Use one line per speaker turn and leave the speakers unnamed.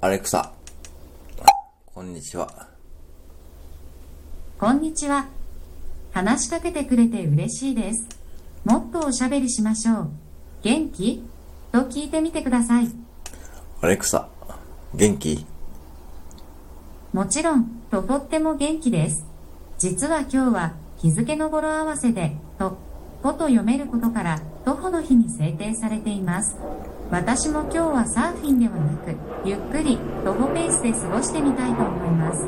アレクサ。こんにちは。
こんにちは。話しかけてくれて嬉しいです。もっとおしゃべりしましょう。元気？と聞いてみてください。
アレクサ、元気？
もちろん、ととっても元気です。実は今日は日付の語呂合わせで、と、とと読めることから、徒歩の日に制定されています。私も今日はサーフィンではなく、ゆっくり徒歩ペースで過ごしてみたいと思います。